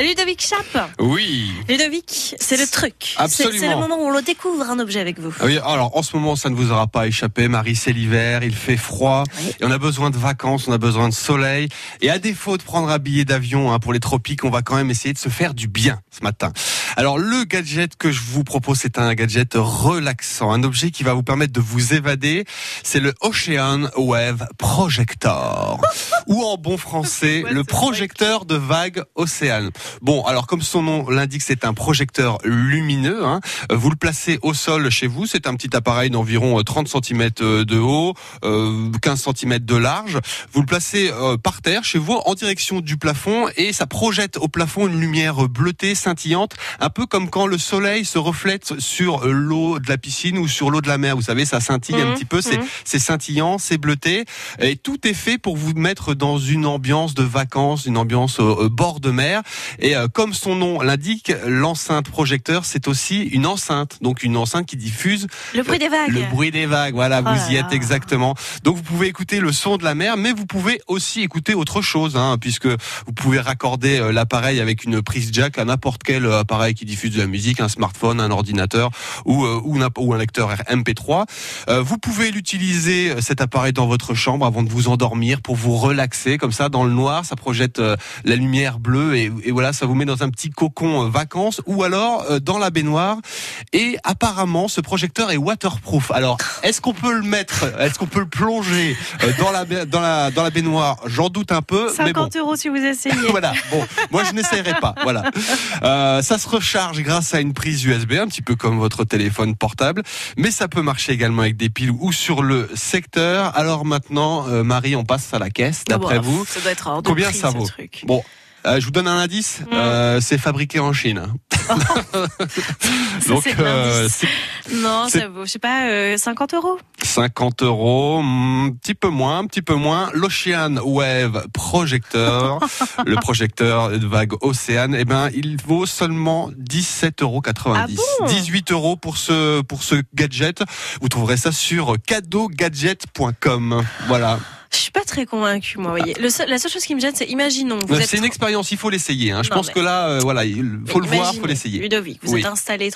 Ludovic Chap. Oui. Ludovic, c'est le truc. C'est- Absolument. C'est le moment où on le découvre un objet avec vous. Oui, alors en ce moment, ça ne vous aura pas échappé, Marie, c'est l'hiver, il fait froid, Oui. et on a besoin de vacances, on a besoin de soleil, et à défaut de prendre un billet d'avion hein, pour les tropiques, on va quand même essayer de se faire du bien ce matin. Alors le gadget que je vous propose, c'est un gadget relaxant, un objet qui va vous permettre de vous évader, c'est le Ocean Wave Projector, ou en bon français, Ouais, le projecteur de vagues océane. Bon, alors comme son nom l'indique, c'est un projecteur lumineux. hein. Euh, Vous le placez au sol chez vous. C'est un petit appareil d'environ euh, 30 cm de haut, euh, 15 cm de large. Vous le placez euh, par terre chez vous en direction du plafond et ça projette au plafond une lumière bleutée, scintillante, un peu comme quand le soleil se reflète sur euh, l'eau de la piscine ou sur l'eau de la mer. Vous savez, ça scintille un Mhm, petit peu. C'est mhm. c'est scintillant, c'est bleuté et tout est fait pour vous mettre dans une ambiance de vacances, une ambiance au, bord de mer. Et euh, comme son nom l'indique, l'enceinte projecteur, c'est aussi une enceinte, donc une enceinte qui diffuse Le bruit des vagues. le bruit des vagues. Voilà, Oh vous y êtes exactement. Donc vous pouvez écouter le son de la mer, mais vous pouvez aussi écouter autre chose, hein, puisque vous pouvez raccorder euh, l'appareil avec une prise jack à n'importe quel euh, qui diffuse de la musique, un smartphone, un ordinateur ou euh, ou, n'imp- ou un lecteur MP3. Euh, vous pouvez l'utiliser euh, cet appareil dans votre chambre avant de vous endormir pour vous relaxer comme ça dans le noir. Ça projette euh, la lumière bleue et, et voilà, ça vous met dans un petit cocon vacances ou alors dans la baignoire. Et apparemment, ce projecteur est waterproof. Alors, est-ce qu'on peut le mettre Est-ce qu'on peut le plonger dans la ba- dans la dans la baignoire? J'en doute un peu, mais bon. 50 euros si vous essayez. Voilà. Bon, moi je n'essayerai pas. Voilà. Ça se recharge grâce à une prise USB, un petit peu comme votre téléphone portable, mais ça peut marcher également avec des piles ou sur le secteur. Alors maintenant, euh, Marie, on passe à la caisse. Ah D'après bon, vous, Ça doit être hors de combien prix, ça ce vaut truc. bon. euh, je vous donne un indice. Mm. Euh, c'est fabriqué en Chine. Donc euh, Non, ça vaut, je sais pas, euh, 50 euros. 50 euros, hmm, un petit peu moins, un petit peu moins. L'Ocean Wave Projector, le projecteur de vague Océane, eh ben, il vaut seulement 17,90 euros. Ah bon? 18 euros pour ce, pour ce gadget. Vous trouverez ça sur cadeaugadget.com. Voilà. Je suis pas très convaincue, moi. Voyez. Le seul- la seule chose qui me gêne, c'est, imaginons, êtes C'est une expérience, il faut l'essayer. hein. Je Non, pense mais- que là, euh, voilà, il faut le voir, Imaginez, faut l'essayer. Ludovic, vous Oui. êtes installé